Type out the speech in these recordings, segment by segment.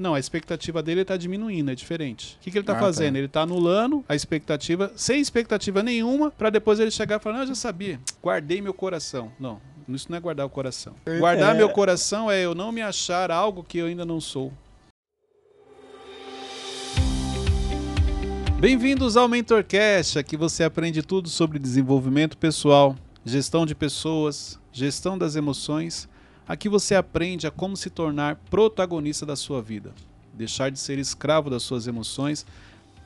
Não, a expectativa dele está diminuindo, é diferente. O que, que ele está Ah, tá. fazendo? Ele está anulando a expectativa, sem expectativa nenhuma, para depois ele chegar e falar: Não, eu já sabia, guardei meu coração. Não, isso não é guardar o coração. Guardar É. meu coração é eu não me achar algo que eu ainda não sou. Bem-vindos ao MentorCast, aqui você aprende tudo sobre desenvolvimento pessoal, gestão de pessoas, gestão das emoções. Aqui você aprende a como se tornar protagonista da sua vida, deixar de ser escravo das suas emoções,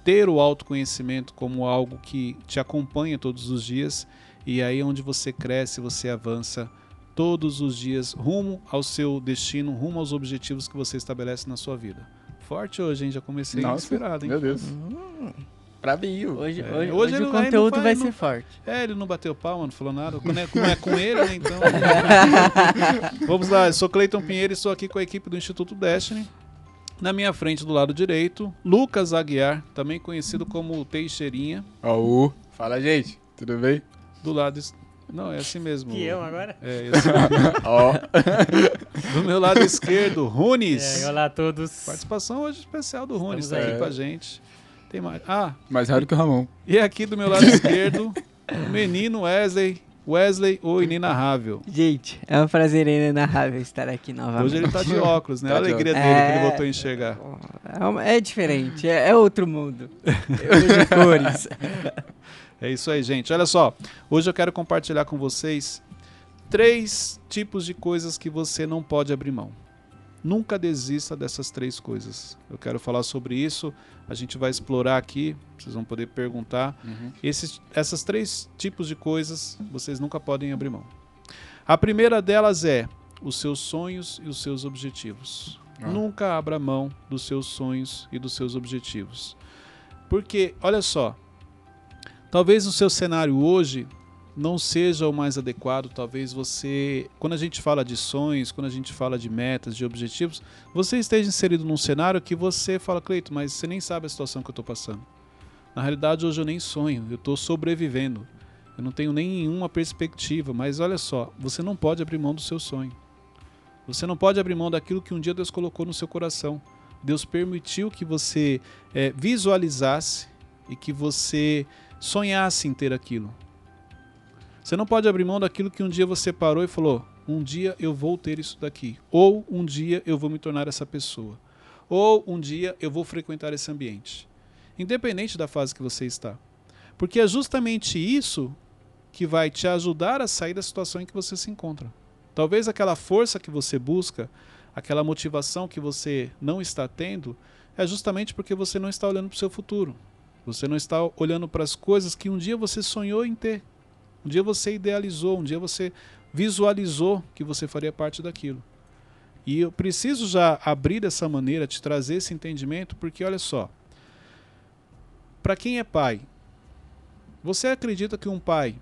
ter o autoconhecimento como algo que te acompanha todos os dias e aí é onde você cresce, você avança todos os dias rumo ao seu destino, rumo aos objetivos que você estabelece na sua vida. Forte hoje, hein? Já comecei Nossa, inspirado, hein? Meu Deus. Bravinho. Hoje, É, hoje, hoje hoje o vai- conteúdo não vai, vai- ser forte. É, ele não bateu palma, não falou nada. Quando é, como é com ele, né? Então. Vamos lá, eu sou Cleiton Pinheiro e estou aqui com a equipe do Instituto Destiny. Na minha frente, do lado direito, Lucas Aguiar, também conhecido como Teixeirinha. Ó, Fala, gente. Tudo bem? Do lado. Não, é assim mesmo. Que eu agora? É, esse- Ó. do meu lado esquerdo, Runes. É, olá a todos. Participação hoje especial do Runes, tá aqui aí. com a gente. Tem mais. Ah, Mais rápido que o Ramon. e aqui do meu lado esquerdo, o menino Wesley. Wesley, o inenarrável. Gente, é um prazer inenarrável estar aqui novamente. Hoje ele tá de óculos, né? A Tá de alegria dele que ele É. voltou a enxergar. É, uma- é diferente, é, é outro mundo. Vejo cores. É isso aí, gente. Olha só, hoje eu quero compartilhar com vocês três tipos de coisas que você não pode abrir mão. Nunca desista dessas três coisas. Eu quero falar sobre isso. A gente vai explorar aqui. Vocês vão poder perguntar. Uhum. Esses, essas três tipos de coisas vocês nunca podem abrir mão. A primeira delas é os seus sonhos e os seus objetivos. Ah. Nunca abra mão dos seus sonhos e dos seus objetivos. Porque, olha só, talvez o seu cenário hoje não seja o mais adequado, talvez você, quando a gente fala de sonhos, quando a gente fala de metas, de objetivos, você esteja inserido num cenário que você fala, Cleito, mas você nem sabe a situação que eu estou passando. Na realidade, hoje eu nem sonho, eu estou sobrevivendo. Eu não tenho nenhuma perspectiva, mas olha só, você não pode abrir mão do seu sonho. Você não pode abrir mão daquilo que um dia Deus colocou no seu coração. Deus permitiu que você eh, visualizasse e que você sonhasse em ter aquilo. Você não pode abrir mão daquilo que um dia você parou e falou: um dia eu vou ter isso daqui. Ou um dia eu vou me tornar essa pessoa. Ou um dia eu vou frequentar esse ambiente. Independente da fase que você está. Porque é justamente isso que vai te ajudar a sair da situação em que você se encontra. Talvez aquela força que você busca, aquela motivação que você não está tendo, é justamente porque você não está olhando para o seu futuro. Você não está olhando para as coisas que um dia você sonhou em ter. Um dia você idealizou, um dia você visualizou que você faria parte daquilo. E eu preciso já abrir dessa maneira, te trazer esse entendimento, porque olha só. Para quem é pai, você acredita que um pai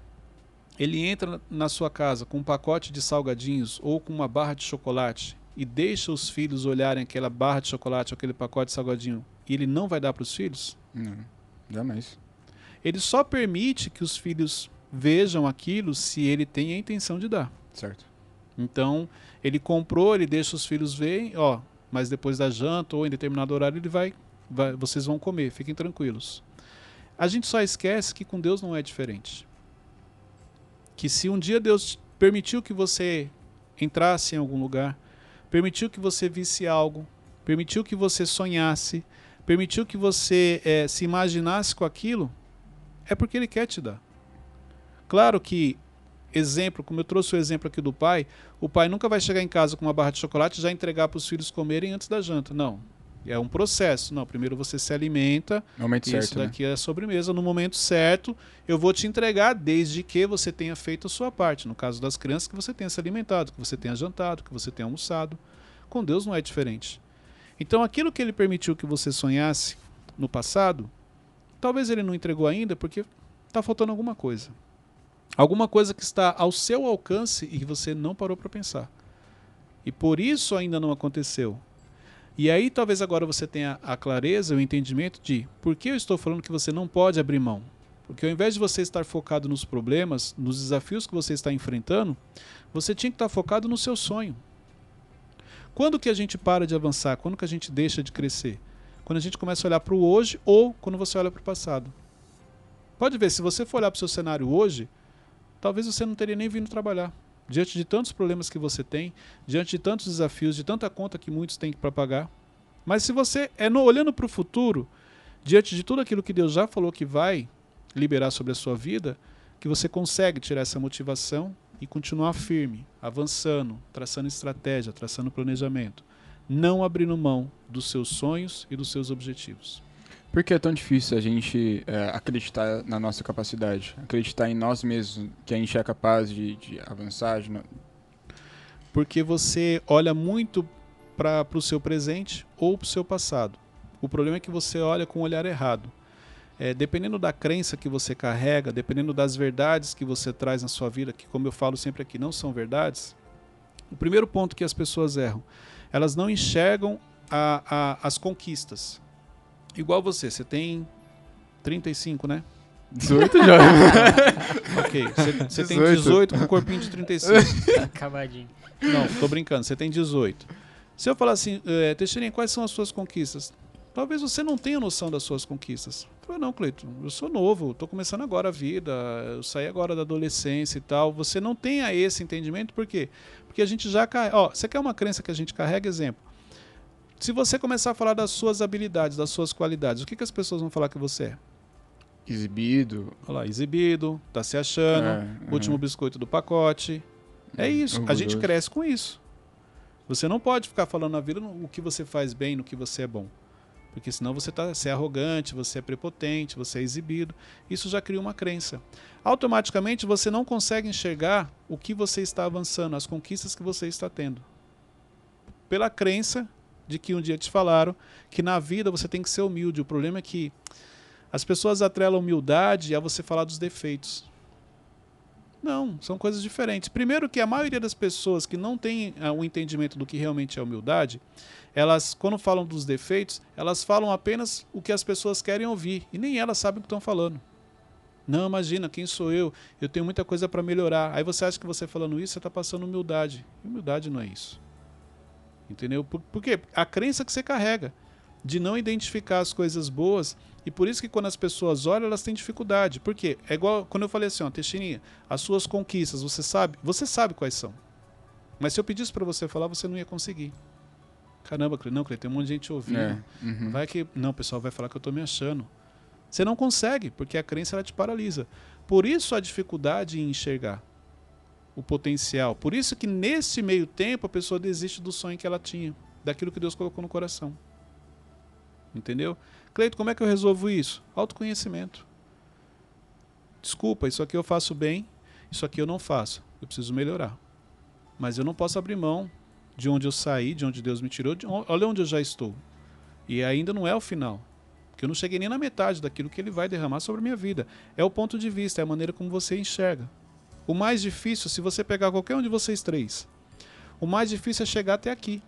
ele entra na sua casa com um pacote de salgadinhos ou com uma barra de chocolate e deixa os filhos olharem aquela barra de chocolate ou aquele pacote de salgadinho e ele não vai dar para os filhos? Não, jamais. Ele só permite que os filhos vejam aquilo se ele tem a intenção de dar. Certo. Então, ele comprou, ele deixa os filhos verem, ó, mas depois da janta ou em determinado horário ele vai, vai vocês vão comer, fiquem tranquilos. A gente só esquece que com Deus não é diferente. Que se um dia Deus permitiu que você entrasse em algum lugar, permitiu que você visse algo, permitiu que você sonhasse, permitiu que você eh, se imaginasse com aquilo, é porque Ele quer te dar. Claro que, exemplo, como eu trouxe o exemplo aqui do pai, o pai nunca vai chegar em casa com uma barra de chocolate e já entregar para os filhos comerem antes da janta. Não. É um processo. Não, primeiro você se alimenta, Momento isso certo, né? daqui é a sobremesa. No momento certo, eu vou te entregar desde que você tenha feito a sua parte. No caso das crianças, que você tenha se alimentado, que você tenha jantado, que você tenha almoçado. Com Deus não é diferente. Então, aquilo que ele permitiu que você sonhasse no passado, talvez ele não entregou ainda porque está faltando alguma coisa. Alguma coisa que está ao seu alcance e que você não parou para pensar. E por isso ainda não aconteceu. E aí talvez agora você tenha a clareza, o entendimento de por que eu estou falando que você não pode abrir mão. Porque ao invés de você estar focado nos problemas, nos desafios que você está enfrentando, você tinha que estar focado no seu sonho. Quando que a gente para de avançar? Quando que a gente deixa de crescer? Quando a gente começa a olhar para o hoje ou quando você olha para o passado. Pode ver, se você for olhar para o seu cenário hoje, talvez você não teria nem vindo trabalhar. Diante de tantos problemas que você tem, diante de tantos desafios, de tanta conta que muitos têm para pagar. Mas se você é no, olhando para o futuro, diante de tudo aquilo que Deus já falou que vai liberar sobre a sua vida, que você consegue tirar essa motivação e continuar firme, avançando, traçando estratégia, traçando planejamento, não abrindo mão dos seus sonhos e dos seus objetivos. Por que é tão difícil a gente é, acreditar na nossa capacidade? Acreditar em nós mesmos, que a gente é capaz de, de avançar? De... Porque você olha muito para o seu presente ou para o seu passado. O problema é que você olha com o olhar errado. É, dependendo da crença que você carrega, dependendo das verdades que você traz na sua vida, que, como eu falo sempre aqui, não são verdades, o primeiro ponto que as pessoas erram, elas não enxergam a, a, as conquistas. Igual você, você tem 35, né? 18 já. ok, você, tem 18 com um corpinho de 35. Acabadinho. Não, tô brincando, você tem 18. Se eu falar assim, é, Teixeirinha, quais são as suas conquistas? Talvez você não tenha noção das suas conquistas. Eu falei, não, Cleiton, eu sou novo, estou começando agora a vida, eu saí agora da adolescência e tal. Você não tenha esse entendimento, por quê? Porque a gente já carrega. Ó, você quer uma crença que a gente carrega? Exemplo. Se você começar a falar das suas habilidades, das suas qualidades, o que, que as pessoas vão falar que você é? Exibido. Olha lá, exibido, tá se achando, é, último biscoito do pacote. É isso, Orgulhoso. a gente cresce com isso. Você não pode ficar falando na vida o que você faz bem, no que você é bom. Porque senão você, tá, você é arrogante, você é prepotente, você é exibido. Isso já cria uma crença. Automaticamente você não consegue enxergar o que você está avançando, as conquistas que você está tendo. Pela crença de que um dia te falaram que na vida você tem que ser humilde. O problema é que as pessoas atrelam humildade a você falar dos defeitos. Não, são coisas diferentes. Primeiro que a maioria das pessoas que não tem o um entendimento do que realmente é humildade, elas, quando falam dos defeitos, elas falam apenas o que as pessoas querem ouvir e nem elas sabem o que estão falando. Não, imagina, quem sou eu? Eu tenho muita coisa para melhorar. Aí você acha que você falando isso, você está passando humildade. Humildade não é isso. Entendeu? Por, por quê? A crença que você carrega de não identificar as coisas boas e por isso que quando as pessoas olham, elas têm dificuldade. Por quê? É igual quando eu falei assim, ó, Teixeirinha, as suas conquistas, você sabe? Você sabe quais são. Mas se eu pedisse para você falar, você não ia conseguir. Caramba, não, Cleiton, tem um monte de gente ouvindo. É, uhum. Vai que. Não, o pessoal vai falar que eu estou me achando. Você não consegue, porque a crença ela te paralisa. Por isso a dificuldade em enxergar o potencial. Por isso que nesse meio tempo a pessoa desiste do sonho que ela tinha, daquilo que Deus colocou no coração. Entendeu? Cleito, como é que eu resolvo isso? Autoconhecimento. Desculpa, isso aqui eu faço bem, isso aqui eu não faço. Eu preciso melhorar. Mas eu não posso abrir mão de onde eu saí, de onde Deus me tirou, de onde, olha onde eu já estou. E ainda não é o final. Porque eu não cheguei nem na metade daquilo que ele vai derramar sobre a minha vida. É o ponto de vista, é a maneira como você enxerga. O mais difícil, se você pegar qualquer um de vocês três, o mais difícil é chegar até aqui.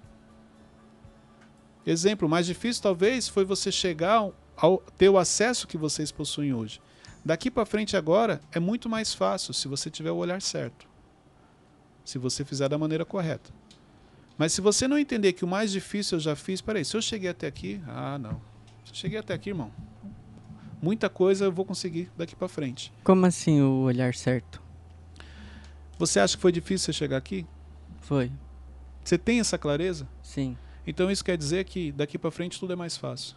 Exemplo, mais difícil talvez foi você chegar ao ter o acesso que vocês possuem hoje. Daqui para frente agora é muito mais fácil se você tiver o olhar certo. Se você fizer da maneira correta. Mas se você não entender que o mais difícil eu já fiz, peraí, se eu cheguei até aqui, ah, não. Se eu cheguei até aqui, irmão, muita coisa eu vou conseguir daqui para frente. Como assim o olhar certo? Você acha que foi difícil você chegar aqui? Foi. Você tem essa clareza? Sim. Então isso quer dizer que daqui para frente tudo é mais fácil.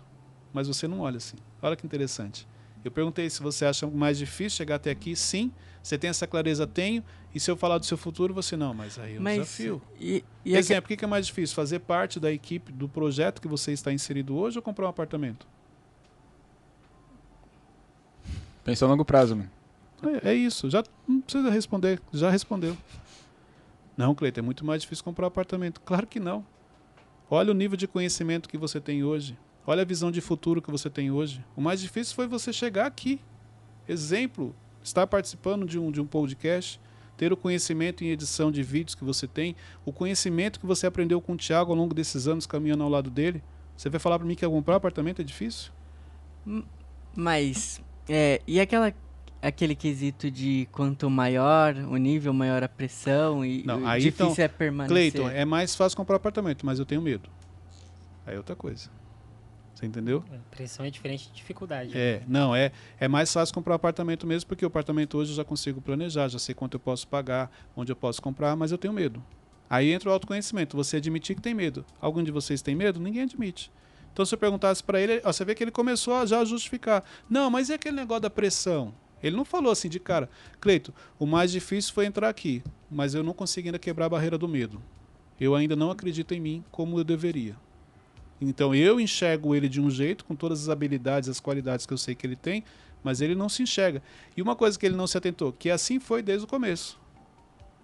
Mas você não olha assim. Olha que interessante. Eu perguntei se você acha mais difícil chegar até aqui. Sim. Você tem essa clareza? Tenho. E se eu falar do seu futuro, você não. Mas aí é um mas, desafio. E, e Exemplo, o que é mais difícil? Fazer parte da equipe do projeto que você está inserido hoje ou comprar um apartamento? Pensa a longo prazo, mano. É, é, isso. Já não precisa responder. Já respondeu. Não, Cleiton, é muito mais difícil comprar um apartamento. Claro que não. Olha o nível de conhecimento que você tem hoje. Olha a visão de futuro que você tem hoje. O mais difícil foi você chegar aqui. Exemplo, estar participando de um, de um podcast, ter o conhecimento em edição de vídeos que você tem, o conhecimento que você aprendeu com o Thiago ao longo desses anos caminhando ao lado dele. Você vai falar para mim que comprar um apartamento é difícil? Mas, é, e aquela aquele quesito de quanto maior o nível, maior a pressão e Não, aí, difícil então, é permanecer. Cleiton, é mais fácil comprar apartamento, mas eu tenho medo. Aí é outra coisa. Você entendeu? Pressão é diferente de dificuldade. É, não, é, é mais fácil comprar apartamento mesmo, porque o apartamento hoje eu já consigo planejar, já sei quanto eu posso pagar, onde eu posso comprar, mas eu tenho medo. Aí entra o autoconhecimento, você admitir que tem medo. Algum de vocês tem medo? Ninguém admite. Então se eu perguntasse para ele, ó, você vê que ele começou a já justificar. Não, mas e aquele negócio da pressão? Ele não falou assim de cara, Cleito, o mais difícil foi entrar aqui, mas eu não consigo ainda quebrar a barreira do medo. Eu ainda não acredito em mim como eu deveria. Então eu enxergo ele de um jeito, com todas as habilidades, as qualidades que eu sei que ele tem, mas ele não se enxerga. E uma coisa que ele não se atentou, que assim foi desde o começo.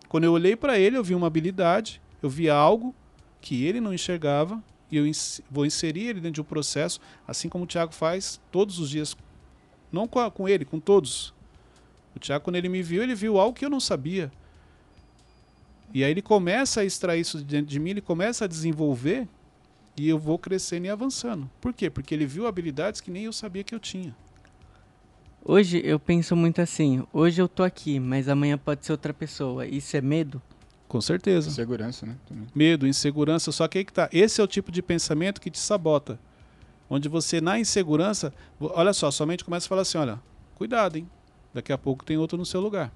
Quando eu olhei para ele, eu vi uma habilidade, eu vi algo que ele não enxergava e eu ins vou inserir ele dentro de um processo, assim como o Tiago faz todos os dias, não com, a, com ele, com todos. O Tiago, quando ele me viu, ele viu algo que eu não sabia. E aí ele começa a extrair isso de dentro de mim, ele começa a desenvolver e eu vou crescendo e avançando. Por quê? Porque ele viu habilidades que nem eu sabia que eu tinha. Hoje eu penso muito assim, hoje eu tô aqui, mas amanhã pode ser outra pessoa. Isso é medo? Com certeza. Segurança, né? Também. Medo, insegurança, só que aí que tá. Esse é o tipo de pensamento que te sabota. Onde você, na insegurança, olha só, somente começa a falar assim: olha, cuidado, hein? Daqui a pouco tem outro no seu lugar.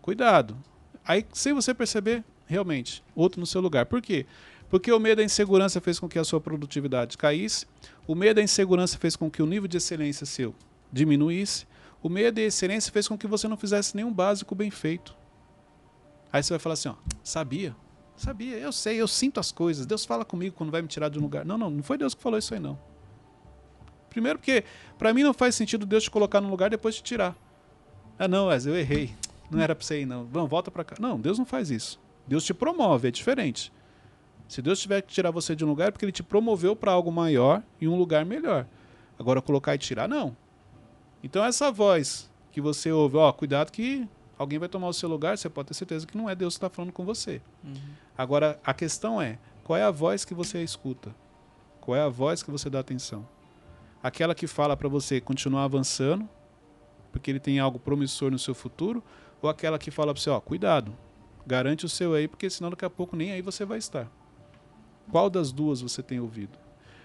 Cuidado. Aí, sem você perceber, realmente, outro no seu lugar. Por quê? Porque o medo da insegurança fez com que a sua produtividade caísse, o medo da insegurança fez com que o nível de excelência seu diminuísse, o medo da excelência fez com que você não fizesse nenhum básico bem feito. Aí você vai falar assim, ó, sabia, sabia, eu sei, eu sinto as coisas, Deus fala comigo quando vai me tirar de um lugar. Não, não, não foi Deus que falou isso aí não. Primeiro porque para mim não faz sentido Deus te colocar num lugar e depois te tirar. Ah não, Wesley, eu errei. Não era para você ir não. Vamos, volta para cá. Não, Deus não faz isso. Deus te promove, é diferente. Se Deus tiver que tirar você de um lugar é porque ele te promoveu para algo maior e um lugar melhor. Agora colocar e tirar não. Então essa voz que você ouve, ó, cuidado que alguém vai tomar o seu lugar, você pode ter certeza que não é Deus que está falando com você. Agora, a questão é, qual é a voz que você escuta? Qual é a voz que você dá atenção? Aquela que fala para você continuar avançando, porque ele tem algo promissor no seu futuro, ou aquela que fala para você, ó, cuidado, garante o seu aí, porque senão daqui a pouco nem aí você vai estar. Qual das duas você tem ouvido?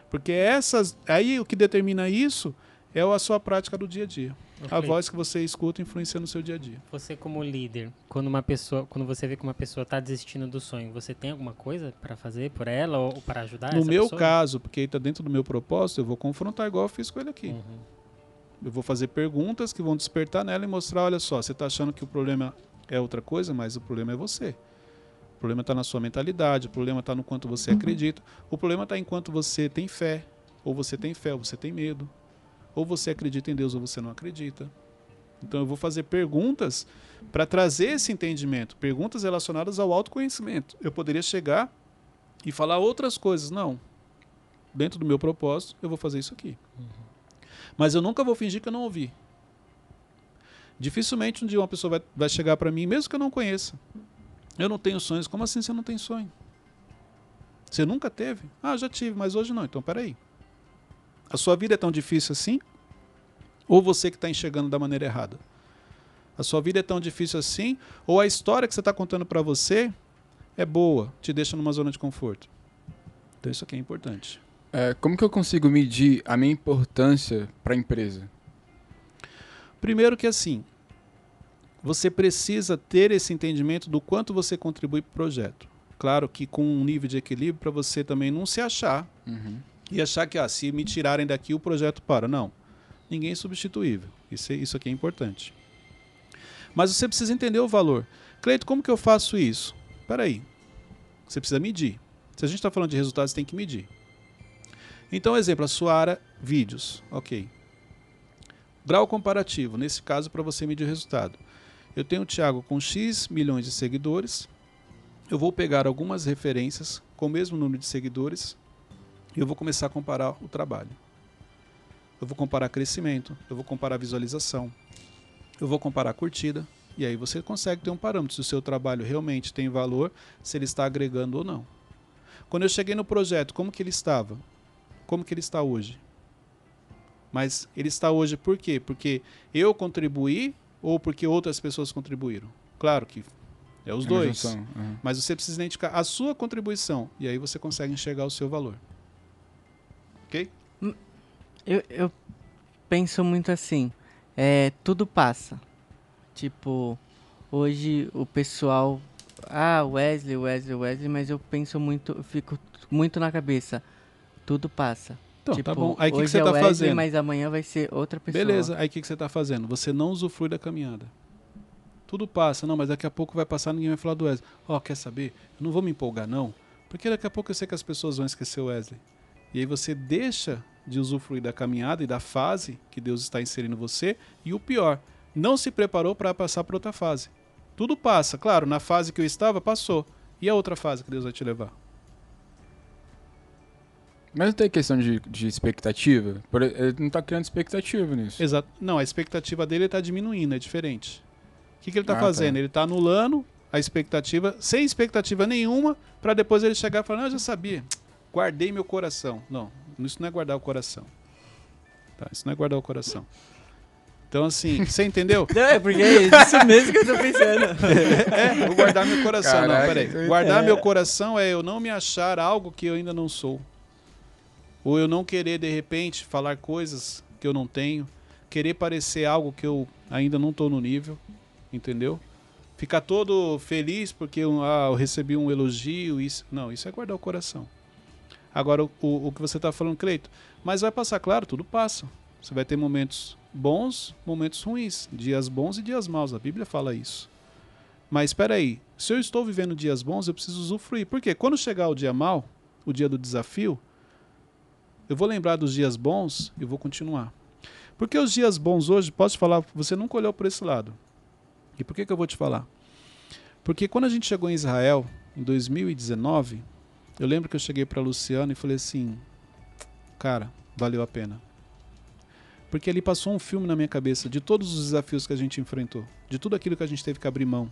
Porque essas, aí o que determina isso é a sua prática do dia a dia. Ô, A voz que você escuta influencia no seu dia a dia. Você como líder, quando uma pessoa, quando você vê que uma pessoa está desistindo do sonho, você tem alguma coisa para fazer por ela ou para ajudar no meu pessoa? caso, porque está dentro do meu propósito, eu vou confrontar igual eu fiz com ele aqui. Uhum. Eu vou fazer perguntas que vão despertar nela e mostrar, olha só, você está achando que o problema é outra coisa, mas o problema é você. O problema está na sua mentalidade, o problema está no quanto você acredita, o problema está em quanto você tem fé, ou você tem fé, ou você tem medo, ou você acredita em Deus ou você não acredita. Então eu vou fazer perguntas para trazer esse entendimento, perguntas relacionadas ao autoconhecimento. Eu poderia chegar e falar outras coisas, não. Dentro do meu propósito, eu vou fazer isso aqui. Mas eu nunca vou fingir que eu não ouvi. Dificilmente um dia uma pessoa vai, vai chegar para mim, mesmo que eu não conheça. Eu não tenho sonhos. Como assim você não tem sonho? Você nunca teve? Ah, já tive, mas hoje não. Então, peraí. A sua vida é tão difícil assim? Ou você que está enxergando da maneira errada? A sua vida é tão difícil assim? Ou a história que você está contando para você é boa, te deixa numa zona de conforto? Então, isso aqui é importante. É, como que eu consigo medir a minha importância para a empresa? Primeiro que assim, você precisa ter esse entendimento do quanto você contribui para o projeto. Claro que com um nível de equilíbrio para você também não se achar Uhum. E achar que ah, se me tirarem daqui o projeto para. Não. Ninguém é substituível. Isso, é- isso aqui é importante. Mas você precisa entender o valor. Cleito, como que eu faço isso? Espera aí. Você precisa medir. Se a gente está falando de resultados, tem que medir. Então, exemplo, a sua área, vídeos. Ok. Grau comparativo, nesse caso, para você medir o resultado. Eu tenho o Thiago com X milhões de seguidores. Eu vou pegar algumas referências com o mesmo número de seguidores eu vou começar a comparar o trabalho. Eu vou comparar crescimento, eu vou comparar visualização, eu vou comparar curtida, e aí você consegue ter um parâmetro se o seu trabalho realmente tem valor, se ele está agregando ou não. Quando eu cheguei no projeto, como que ele estava? Como que ele está hoje? Mas ele está hoje por quê? Porque eu contribuí ou porque outras pessoas contribuíram? Claro que é os É dois. uhum. Mas você precisa identificar a sua contribuição e aí você consegue enxergar o seu valor. Ok? Eu, eu penso muito assim, é, tudo passa. Tipo, hoje o pessoal, ah, Wesley, Wesley, Wesley, mas eu penso muito, eu fico muito na cabeça, tudo passa. Então, tipo, tá bom. Aí o que, que você é tá Wesley, fazendo? mas amanhã vai ser outra pessoa. Beleza, aí o que, que você está fazendo? Você não usufrui da caminhada. Tudo passa, não, mas daqui a pouco vai passar ninguém vai falar do Wesley. Ó, quer saber? Eu não vou me empolgar, não, porque daqui a pouco eu sei que as pessoas vão esquecer o Wesley. E aí você deixa de usufruir da caminhada e da fase que Deus está inserindo você. E o pior, não se preparou para passar para outra fase. Tudo passa, claro, na fase que eu estava, passou. E a outra fase que Deus vai te levar? Mas não tem questão de, de expectativa? Ele não tá criando expectativa nisso. Exato. Não, a expectativa dele está diminuindo, é diferente. O que, que ele está Ah, fazendo? tá. Ele está anulando a expectativa, sem expectativa nenhuma, para depois ele chegar e falar: Não, eu já sabia, guardei meu coração. Não, isso não é guardar o coração. Tá, isso não é guardar o coração. Então, assim, você entendeu? Não, é porque é isso mesmo que eu tô pensando. É, vou guardar meu coração. Caraca, não, peraí. então- Guardar é. meu coração é eu não me achar algo que eu ainda não sou. Ou eu não querer, de repente, falar coisas que eu não tenho. Querer parecer algo que eu ainda não estou no nível. Entendeu? Ficar todo feliz porque eu, ah, eu recebi um elogio. Isso. Não, isso é guardar o coração. Agora, o, o, que você está falando, Cleito, mas vai passar, claro, tudo passa. Você vai ter momentos bons, momentos ruins, dias bons e dias maus. A Bíblia fala isso. Mas espera aí, se eu estou vivendo dias bons, eu preciso usufruir. Por quê? Quando chegar o dia mau, o dia do desafio, eu vou lembrar dos dias bons e vou continuar. Porque os dias bons hoje, posso te falar, você nunca olhou por esse lado. E por que, que eu vou te falar? Porque quando a gente chegou em Israel, em 2019, eu lembro que eu cheguei para Luciano e falei assim: cara, valeu a pena. Porque ali passou um filme na minha cabeça de todos os desafios que a gente enfrentou, de tudo aquilo que a gente teve que abrir mão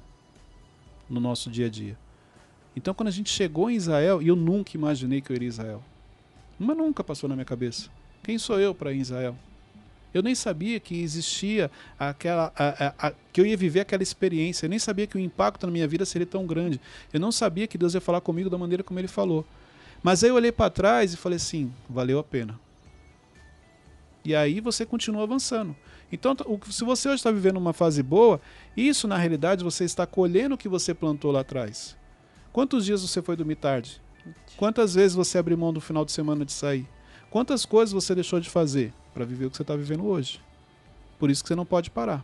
no nosso dia a dia. Então, quando a gente chegou em Israel, e eu nunca imaginei que eu iria a Israel, mas nunca passou na minha cabeça. Quem sou eu para ir em Israel? Eu nem sabia que existia aquela, a- a- a- que eu ia viver aquela experiência. Eu nem sabia que o impacto na minha vida seria tão grande. Eu não sabia que Deus ia falar comigo da maneira como Ele falou. Mas aí eu olhei para trás e falei assim: valeu a pena. E aí você continua avançando. Então, se você hoje está vivendo uma fase boa, isso na realidade você está colhendo o que você plantou lá atrás. Quantos dias você foi dormir tarde? Quantas vezes você abriu mão do final de semana de sair? Quantas coisas você deixou de fazer para viver o que você está vivendo hoje? Por isso que você não pode parar.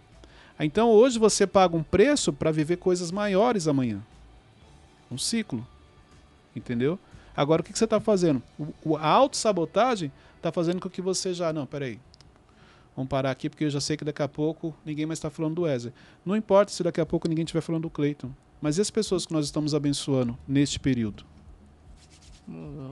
Então hoje você paga um preço para viver coisas maiores amanhã. Um ciclo. Entendeu? Agora o que, que você está fazendo? O- a autossabotagem está fazendo com que você já. Não, peraí. Vamos parar aqui porque eu já sei que daqui a pouco ninguém mais está falando do Wesley. Não importa se daqui a pouco ninguém estiver falando do Cleiton. Mas e as pessoas que nós estamos abençoando neste período?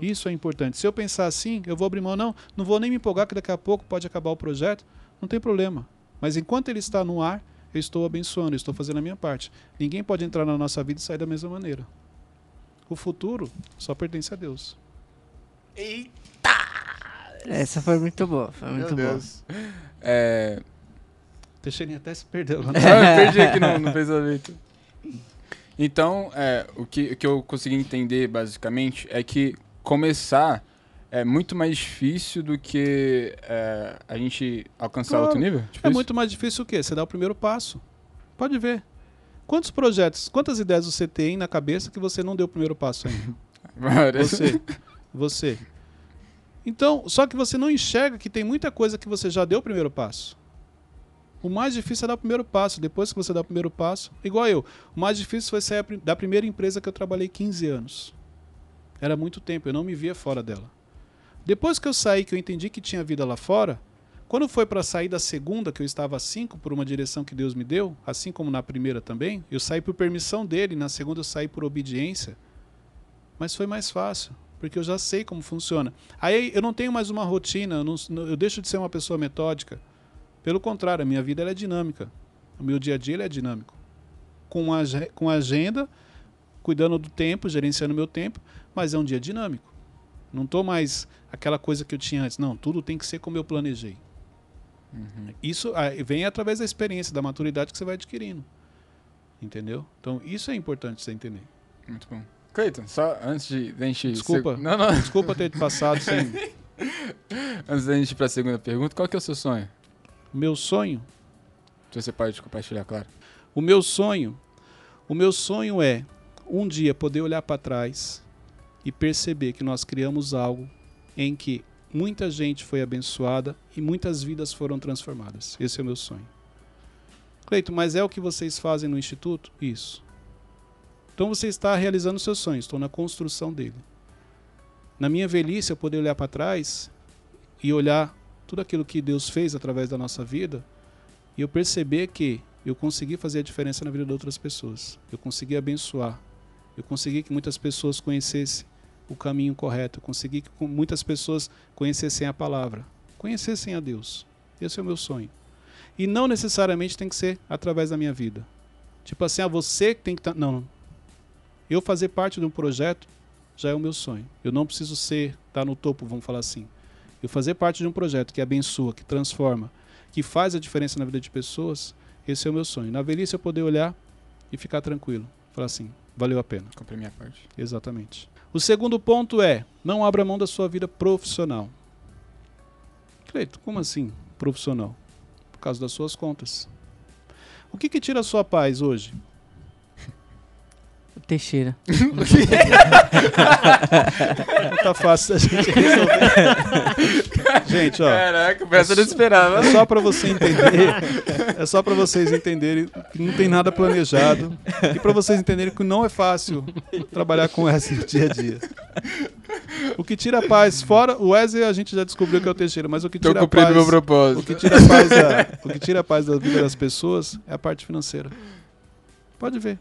Isso é importante. Se eu pensar assim, eu vou abrir mão, não, não vou nem me empolgar que daqui a pouco pode acabar o projeto, não tem problema. Mas enquanto ele está no ar, eu estou abençoando, eu estou fazendo a minha parte. Ninguém pode entrar na nossa vida e sair da mesma maneira. O futuro só pertence a Deus. Essa foi muito boa, foi muito boa. É... Teixeirinha até se perdeu. Ah, eu perdi aqui no, no pensamento. Então, é, o, que, o que eu consegui entender, basicamente, é que começar é muito mais difícil do que é, a gente alcançar Claro. outro nível? Tipo É isso? muito mais difícil o quê? Você dá o primeiro passo. Pode ver. Quantos projetos, quantas ideias você tem na cabeça que você não deu o primeiro passo ainda? Você. Você. Então, só que você não enxerga que tem muita coisa que você já deu o primeiro passo. O mais difícil é dar o primeiro passo. Depois que você dá o primeiro passo, igual eu, o mais difícil foi sair da primeira empresa que eu trabalhei 15 anos. Era muito tempo, eu não me via fora dela. Depois que eu saí, que eu entendi que tinha vida lá fora, quando foi para sair da segunda, que eu estava a cinco por uma direção que Deus me deu, assim como na primeira também, eu saí por permissão dele, na segunda eu saí por obediência. Mas foi mais fácil, porque eu já sei como funciona. Aí eu não tenho mais uma rotina, eu, não- eu deixo de ser uma pessoa metódica. Pelo contrário, a minha vida é dinâmica. O meu dia a dia ele é dinâmico. Com, a, com a agenda, cuidando do tempo, gerenciando meu tempo, mas é um dia dinâmico. Não estou mais aquela coisa que eu tinha antes. Não, tudo tem que ser como eu planejei. Uhum. Isso ah, vem através da experiência, da maturidade que você vai adquirindo. Entendeu? Então, isso é importante você entender. Muito bom. Cleiton, só antes de da gente... Desculpa. Não, não. Desculpa ter passado sem. Antes da gente ir pra segunda pergunta, qual que é o seu sonho? Meu sonho, você pode compartilhar, claro. o meu sonho, o meu sonho é um dia poder olhar para trás e perceber que nós criamos algo em que muita gente foi abençoada e muitas vidas foram transformadas. Esse é o meu sonho. Cleito, mas é o que vocês fazem no instituto? Isso. Então você está realizando o seu sonho, estou na construção dele. Na minha velhice, eu poder olhar para trás e olhar tudo aquilo que Deus fez através da nossa vida e eu perceber que eu consegui fazer a diferença na vida de outras pessoas. Eu consegui abençoar. Eu consegui que muitas pessoas conhecessem o caminho correto. Eu consegui que muitas pessoas conhecessem a palavra, conhecessem a Deus. Esse é o meu sonho. E não necessariamente tem que ser através da minha vida. Tipo assim, ah, você que tem que estar. não, não. Eu fazer parte de um projeto já é o meu sonho. Eu não preciso ser, estar no topo, vamos falar assim. Eu fazer parte de um projeto que abençoa, que transforma, que faz a diferença na vida de pessoas, esse é o meu sonho. Na velhice eu poder olhar e ficar tranquilo. Falar assim, valeu a pena. Comprei minha parte. Exatamente. O segundo ponto é: não abra mão da sua vida profissional. Cleito, como assim profissional? Por causa das suas contas. O que, que tira a sua paz hoje? O Teixeira. Não tá fácil da gente resolver. gente, ó. Caraca, eu não esperava. É só para você entender, é só para vocês entenderem que não tem nada planejado e para vocês entenderem que não é fácil trabalhar com essa no dia a dia. O que tira a paz, fora o Wesley a gente já descobriu que é o Teixeira, mas o que Tô tira a cumprindo paz, meu o propósito. que tira a paz da, o que tira a paz da vida das pessoas é a parte financeira. Pode ver.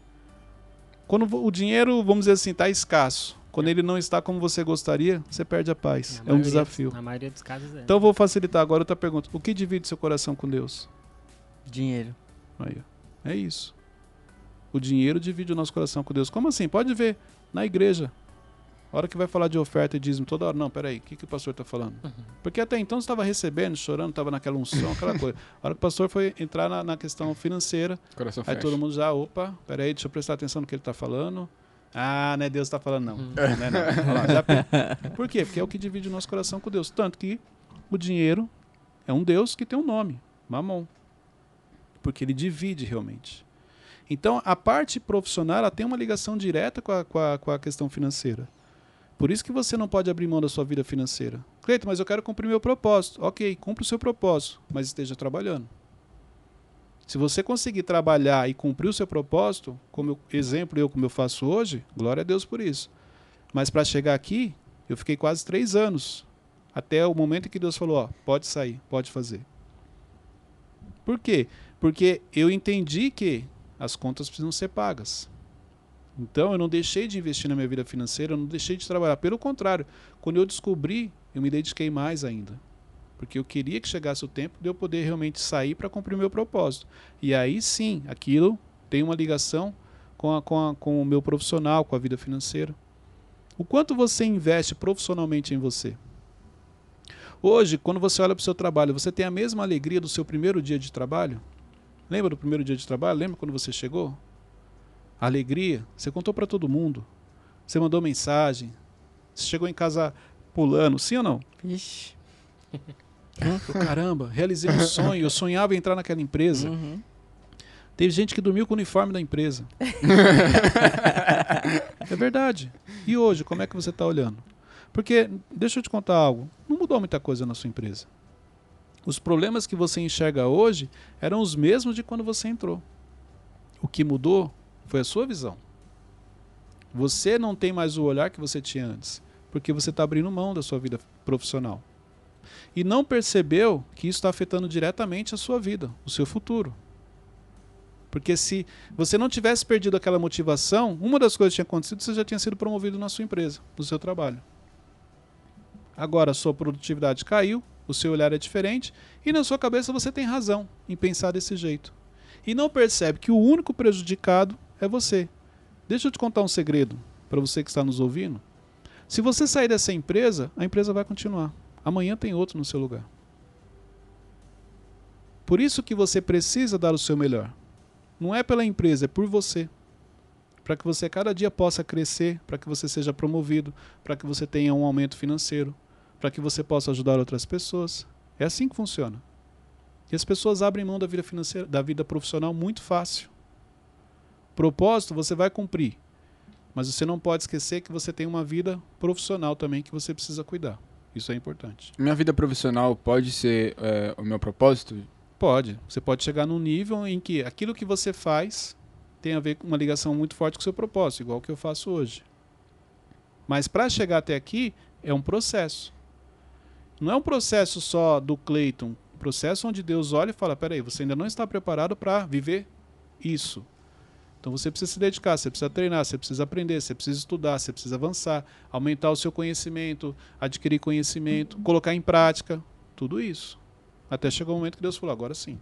Quando o dinheiro, vamos dizer assim, está escasso, quando ele não está como você gostaria, você perde a paz. Na É um maioria- desafio. Na maioria dos casos é. Então eu vou facilitar agora outra pergunta. O que divide seu coração com Deus? Dinheiro. Aí, é isso. O dinheiro divide o nosso coração com Deus. Como assim? Pode ver na igreja. A hora que vai falar de oferta e dízimo toda hora, não, peraí, o que, que o pastor está falando? Uhum. Porque até então você estava recebendo, chorando, estava naquela unção, aquela coisa. A hora que o pastor foi entrar na, na questão financeira, Coração aí fecha. todo mundo já, opa, peraí, deixa eu prestar atenção no que ele está falando. Ah, não é Deus que está falando, não. Uhum. Não é não. Lá, já- Por quê? Porque é o que divide o nosso coração com Deus. Tanto que o dinheiro é um Deus que tem um nome, Mamon. Porque ele divide realmente. Então, a parte profissional ela tem uma ligação direta com a, com, a, com a questão financeira. Por isso que você não pode abrir mão da sua vida financeira. Cleiton, mas eu quero cumprir meu propósito. Ok, cumpra o seu propósito, mas esteja trabalhando. Se você conseguir trabalhar e cumprir o seu propósito, como eu, exemplo eu como eu faço hoje, glória a Deus por isso. Mas para chegar aqui, eu fiquei quase três anos. Até o momento em que Deus falou, ó, pode sair, pode fazer. Por quê? Porque eu entendi que as contas precisam ser pagas. Então eu não deixei de investir na minha vida financeira, eu não deixei de trabalhar. Pelo contrário, quando eu descobri, eu me dediquei mais ainda. Porque eu queria que chegasse o tempo de eu poder realmente sair para cumprir o meu propósito. E aí sim, aquilo tem uma ligação com, a, com, a, com o meu profissional, com a vida financeira. O quanto você investe profissionalmente em você? Hoje, quando você olha para o seu trabalho, você tem a mesma alegria do seu primeiro dia de trabalho? Lembra do primeiro dia de trabalho? Lembra quando você chegou? A alegria, você contou para todo mundo. Você mandou mensagem. Você chegou em casa pulando, sim ou não? Falou, Caramba, realizei um sonho. Eu sonhava em entrar naquela empresa. Uhum. Teve gente que dormiu com o uniforme da empresa. é verdade. E hoje, como é que você está olhando? Porque, deixa eu te contar algo, não mudou muita coisa na sua empresa. Os problemas que você enxerga hoje eram os mesmos de quando você entrou. O que mudou foi a sua visão. Você não tem mais o olhar que você tinha antes, porque você está abrindo mão da sua vida profissional. E não percebeu que isso está afetando diretamente a sua vida, o seu futuro. Porque se você não tivesse perdido aquela motivação, uma das coisas que tinha acontecido, você já tinha sido promovido na sua empresa, no seu trabalho. Agora a sua produtividade caiu, o seu olhar é diferente e na sua cabeça você tem razão em pensar desse jeito. E não percebe que o único prejudicado é você. Deixa eu te contar um segredo para você que está nos ouvindo. Se você sair dessa empresa, a empresa vai continuar. Amanhã tem outro no seu lugar. Por isso que você precisa dar o seu melhor. Não é pela empresa, é por você. Para que você cada dia possa crescer, para que você seja promovido, para que você tenha um aumento financeiro, para que você possa ajudar outras pessoas. É assim que funciona. E as pessoas abrem mão da vida financeira, da vida profissional muito fácil. Propósito você vai cumprir, mas você não pode esquecer que você tem uma vida profissional também que você precisa cuidar. Isso é importante. Minha vida profissional pode ser é, o meu propósito? Pode. Você pode chegar num nível em que aquilo que você faz tem a ver com uma ligação muito forte com o seu propósito, igual o que eu faço hoje. Mas para chegar até aqui é um processo. Não é um processo só do Cleiton, um processo onde Deus olha e fala: peraí, você ainda não está preparado para viver isso. Então você precisa se dedicar, você precisa treinar, você precisa aprender, você precisa estudar, você precisa avançar, aumentar o seu conhecimento, adquirir conhecimento, colocar em prática, tudo isso. Até chegar o momento que Deus falou: agora sim.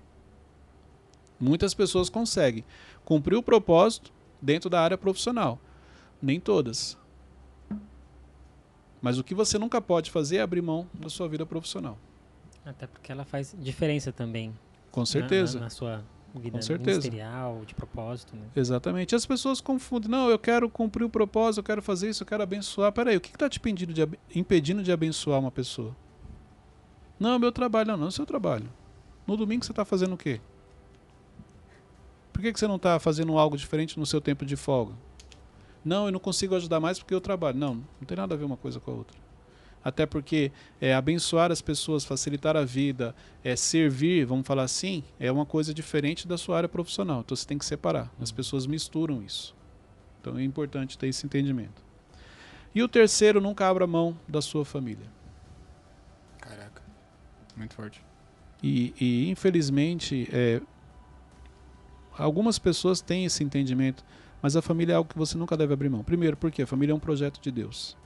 Muitas pessoas conseguem cumprir o propósito dentro da área profissional. Nem todas. Mas o que você nunca pode fazer é abrir mão da sua vida profissional. Até porque ela faz diferença também. Com certeza. Na, na, na sua vida Com certeza. ministerial, de propósito. Né? Exatamente. As pessoas confundem. Não, eu quero cumprir o propósito, eu quero fazer isso, eu quero abençoar. Peraí, o que está te impedindo de, impedindo de abençoar uma pessoa? Não, é meu trabalho. Não, não é o seu trabalho. No domingo você está fazendo o quê? Por que, que você não está fazendo algo diferente no seu tempo de folga? Não, eu não consigo ajudar mais porque eu trabalho. Não, não tem nada a ver uma coisa com a outra. Até porque é, abençoar as pessoas, facilitar a vida, é, servir, vamos falar assim, é uma coisa diferente da sua área profissional. Então você tem que separar. As pessoas misturam isso. Então é importante ter esse entendimento. E o terceiro, nunca abra mão da sua família. Caraca, muito forte. E, e infelizmente, é, algumas pessoas têm esse entendimento, mas a família é algo que você nunca deve abrir mão. Primeiro, porque a família é um projeto de Deus.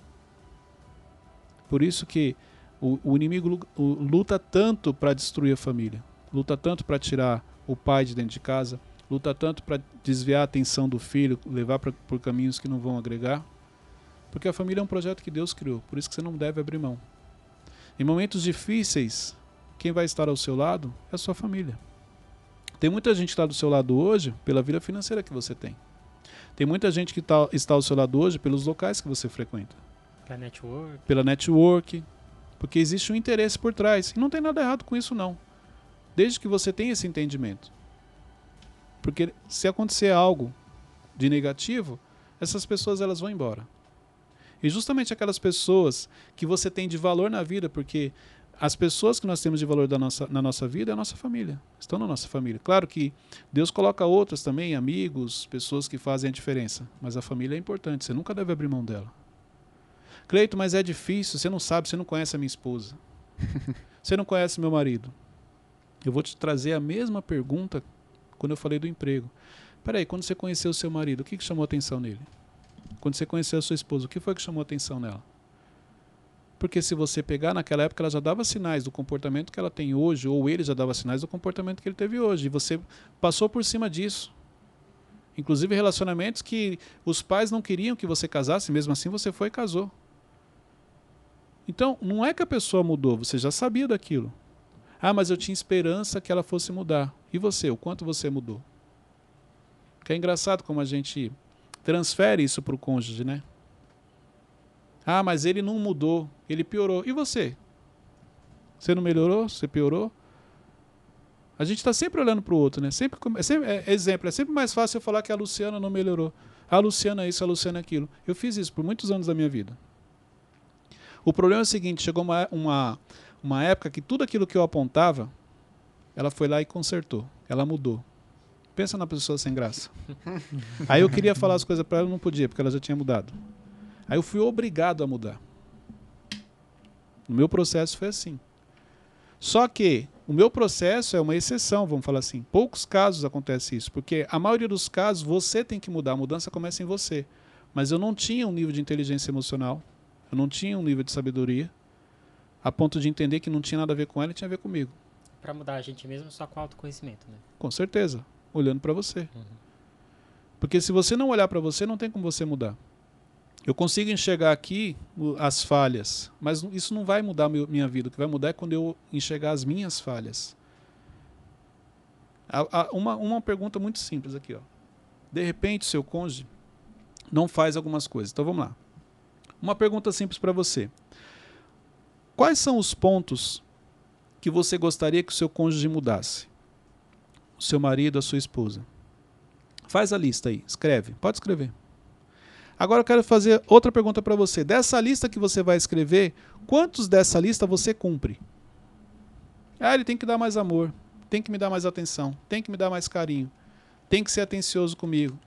Por isso que o, o inimigo luta tanto para destruir a família, luta tanto para tirar o pai de dentro de casa, luta tanto para desviar a atenção do filho, levar pra, por caminhos que não vão agregar, porque a família é um projeto que Deus criou, por isso que você não deve abrir mão. Em momentos difíceis, quem vai estar ao seu lado é a sua família. Tem muita gente que está do seu lado hoje pela vida financeira que você tem. Tem muita gente que tá, está ao seu lado hoje pelos locais que você frequenta. Pela network. Pela network. Porque existe um interesse por trás. E não tem nada errado com isso, não. Desde que você tenha esse entendimento. Porque se acontecer algo de negativo, essas pessoas elas vão embora. E justamente aquelas pessoas que você tem de valor na vida, porque as pessoas que nós temos de valor da nossa, na nossa vida é a nossa família. Estão na nossa família. Claro que Deus coloca outras também, amigos, pessoas que fazem a diferença. Mas a família é importante. Você nunca deve abrir mão dela. Cleito, mas é difícil. Você não sabe, você não conhece a minha esposa. você não conhece meu marido. Eu vou te trazer a mesma pergunta quando eu falei do emprego. Peraí, quando você conheceu o seu marido, o que, que chamou atenção nele? Quando você conheceu a sua esposa, o que foi que chamou atenção nela? Porque se você pegar naquela época, ela já dava sinais do comportamento que ela tem hoje, ou ele já dava sinais do comportamento que ele teve hoje. E você passou por cima disso. Inclusive relacionamentos que os pais não queriam que você casasse, mesmo assim você foi e casou. Então, não é que a pessoa mudou, você já sabia daquilo. Ah, mas eu tinha esperança que ela fosse mudar. E você, o quanto você mudou? Que é engraçado como a gente transfere isso para o cônjuge, né? Ah, mas ele não mudou, ele piorou. E você? Você não melhorou? Você piorou? A gente está sempre olhando para o outro, né? Sempre, é sempre é, exemplo, é sempre mais fácil eu falar que a Luciana não melhorou. A Luciana é isso, a Luciana é aquilo. Eu fiz isso por muitos anos da minha vida. O problema é o seguinte: chegou uma, uma, uma época que tudo aquilo que eu apontava, ela foi lá e consertou. Ela mudou. Pensa na pessoa sem graça. Aí eu queria falar as coisas para ela, não podia, porque ela já tinha mudado. Aí eu fui obrigado a mudar. O meu processo foi assim. Só que o meu processo é uma exceção, vamos falar assim. Poucos casos acontece isso, porque a maioria dos casos você tem que mudar, a mudança começa em você. Mas eu não tinha um nível de inteligência emocional, eu não tinha um nível de sabedoria, a ponto de entender que não tinha nada a ver com ela e tinha a ver comigo. Para mudar a gente mesmo só com autoconhecimento, né? Com certeza, olhando para você. Uhum. Porque se você não olhar para você, não tem como você mudar. Eu consigo enxergar aqui as falhas, mas isso não vai mudar minha vida. O que vai mudar é quando eu enxergar as minhas falhas. Uma, uma pergunta muito simples aqui, ó. De repente, seu cônjuge não faz algumas coisas. Então vamos lá. Uma pergunta simples para você. Quais são os pontos que você gostaria que o seu cônjuge mudasse? O seu marido, a sua esposa. Faz a lista aí, escreve. Pode escrever. Agora eu quero fazer outra pergunta para você. Dessa lista que você vai escrever, quantos dessa lista você cumpre? Ah, ele tem que dar mais amor, tem que me dar mais atenção, tem que me dar mais carinho, tem que ser atencioso comigo,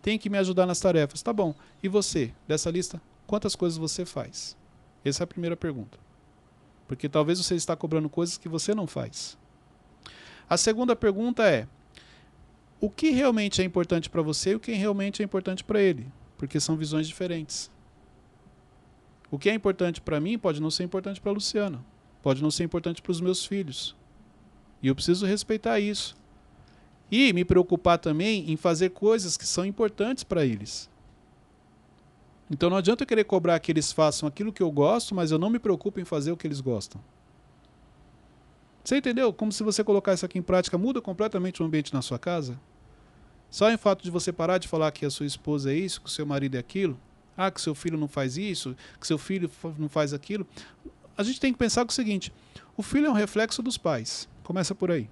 tem que me ajudar nas tarefas. Tá bom. E você, dessa lista, quantas coisas você faz? Essa é a primeira pergunta. Porque talvez você está cobrando coisas que você não faz. A segunda pergunta é: o que realmente é importante para você e o que realmente é importante para ele? Porque são visões diferentes. O que é importante para mim pode não ser importante para a Luciana, pode não ser importante para os meus filhos. E eu preciso respeitar isso. E me preocupar também em fazer coisas que são importantes para eles. Então não adianta eu querer cobrar que eles façam aquilo que eu gosto, mas eu não me preocupo em fazer o que eles gostam. Você entendeu? Como se você colocar isso aqui em prática, muda completamente o ambiente na sua casa. Só em fato de você parar de falar que a sua esposa é isso, que o seu marido é aquilo, ah, que seu filho não faz isso, que seu filho não faz aquilo. A gente tem que pensar que o seguinte: o filho é um reflexo dos pais. Começa por aí.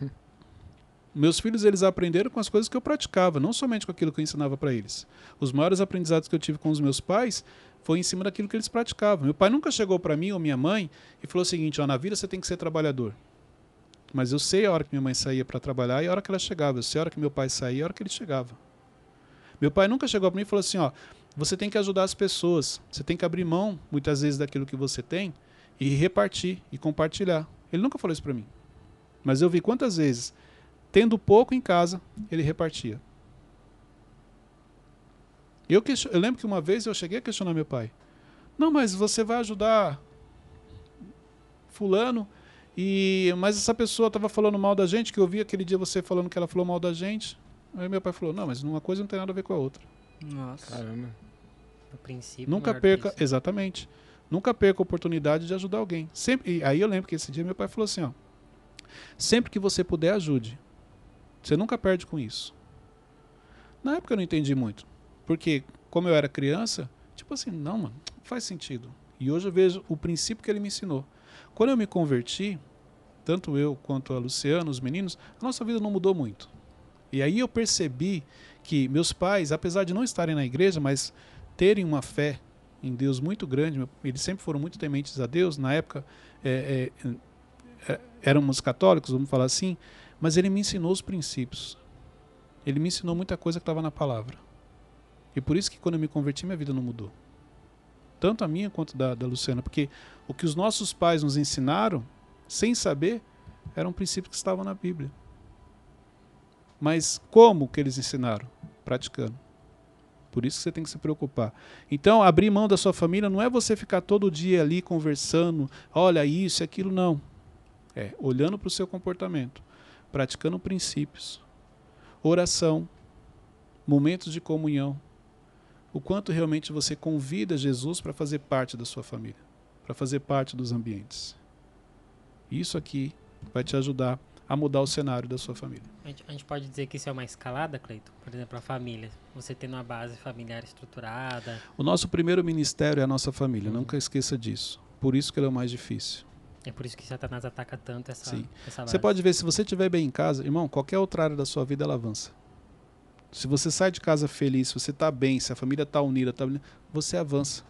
Meus filhos eles aprenderam com as coisas que eu praticava, não somente com aquilo que eu ensinava para eles. Os maiores aprendizados que eu tive com os meus pais foi em cima daquilo que eles praticavam. Meu pai nunca chegou para mim ou minha mãe e falou o seguinte: ó, na vida você tem que ser trabalhador. Mas eu sei a hora que minha mãe saía para trabalhar e a hora que ela chegava. Eu sei a hora que meu pai saía e a hora que ele chegava. Meu pai nunca chegou para mim e falou assim: ó, você tem que ajudar as pessoas. Você tem que abrir mão, muitas vezes, daquilo que você tem e repartir e compartilhar. Ele nunca falou isso para mim. Mas eu vi quantas vezes, tendo pouco em casa, ele repartia. Eu, question- eu lembro que uma vez eu cheguei a questionar meu pai. Não, mas você vai ajudar fulano e mas essa pessoa estava falando mal da gente, que eu vi aquele dia você falando que ela falou mal da gente. Aí meu pai falou: "Não, mas uma coisa não tem nada a ver com a outra". Nossa. Caramba. No princípio. Nunca perca, isso. exatamente. Nunca perca a oportunidade de ajudar alguém. Sempre, e aí eu lembro que esse dia meu pai falou assim, ó: Sempre que você puder, ajude. Você nunca perde com isso. Na época eu não entendi muito. Porque, como eu era criança, tipo assim, não, mano, não faz sentido. E hoje eu vejo o princípio que ele me ensinou. Quando eu me converti, tanto eu quanto a Luciana, os meninos, a nossa vida não mudou muito. E aí eu percebi que meus pais, apesar de não estarem na igreja, mas terem uma fé em Deus muito grande, eles sempre foram muito tementes a Deus. Na época é, é, é, éramos católicos, vamos falar assim, mas ele me ensinou os princípios. Ele me ensinou muita coisa que estava na palavra. E por isso que quando eu me converti, minha vida não mudou. Tanto a minha quanto da, da Luciana. Porque o que os nossos pais nos ensinaram, sem saber, eram princípios que estavam na Bíblia. Mas como que eles ensinaram? Praticando. Por isso que você tem que se preocupar. Então, abrir mão da sua família não é você ficar todo dia ali conversando, olha isso aquilo, não. É olhando para o seu comportamento, praticando princípios, oração, momentos de comunhão. O quanto realmente você convida Jesus para fazer parte da sua família, para fazer parte dos ambientes. Isso aqui vai te ajudar a mudar o cenário da sua família. A gente, a gente pode dizer que isso é uma escalada, Cleiton? Por exemplo, a família. Você tendo uma base familiar estruturada. O nosso primeiro ministério é a nossa família, Uhum. nunca esqueça disso. Por isso que ele é o mais difícil. É por isso que Satanás ataca tanto essa, Sim. essa Você pode ver, se você estiver bem em casa, irmão, qualquer outra área da sua vida ela avança. Se você sai de casa feliz, se você está bem, se a família está unida, tá unida, você avança.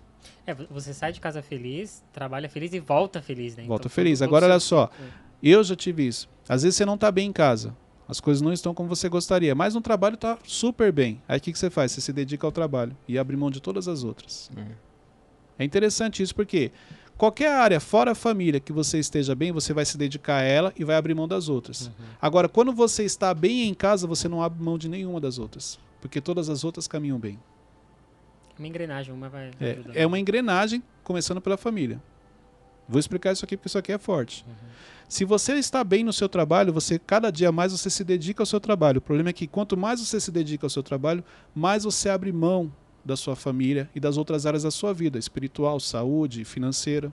É, vo- você sai de casa feliz, trabalha feliz e volta feliz, né? Volta Então, feliz. Agora, olha só. Eu já tive isso. Às vezes você não está bem em casa. As coisas não estão como você gostaria. Mas no trabalho está super bem. Aí o que, que você faz? Você se dedica ao trabalho e abre mão de todas as outras. Uhum. É interessante isso porque qualquer área fora a família que você esteja bem, você vai se dedicar a ela e vai abrir mão das outras. Uhum. Agora, quando você está bem em casa, você não abre mão de nenhuma das outras. Porque todas as outras caminham bem. Uma engrenagem, uma vai É, é uma engrenagem, começando pela família. Vou explicar isso aqui porque isso aqui é forte. Uhum. Se você está bem no seu trabalho, você cada dia mais você se dedica ao seu trabalho. O problema é que quanto mais você se dedica ao seu trabalho, mais você abre mão da sua família e das outras áreas da sua vida, espiritual, saúde, financeira.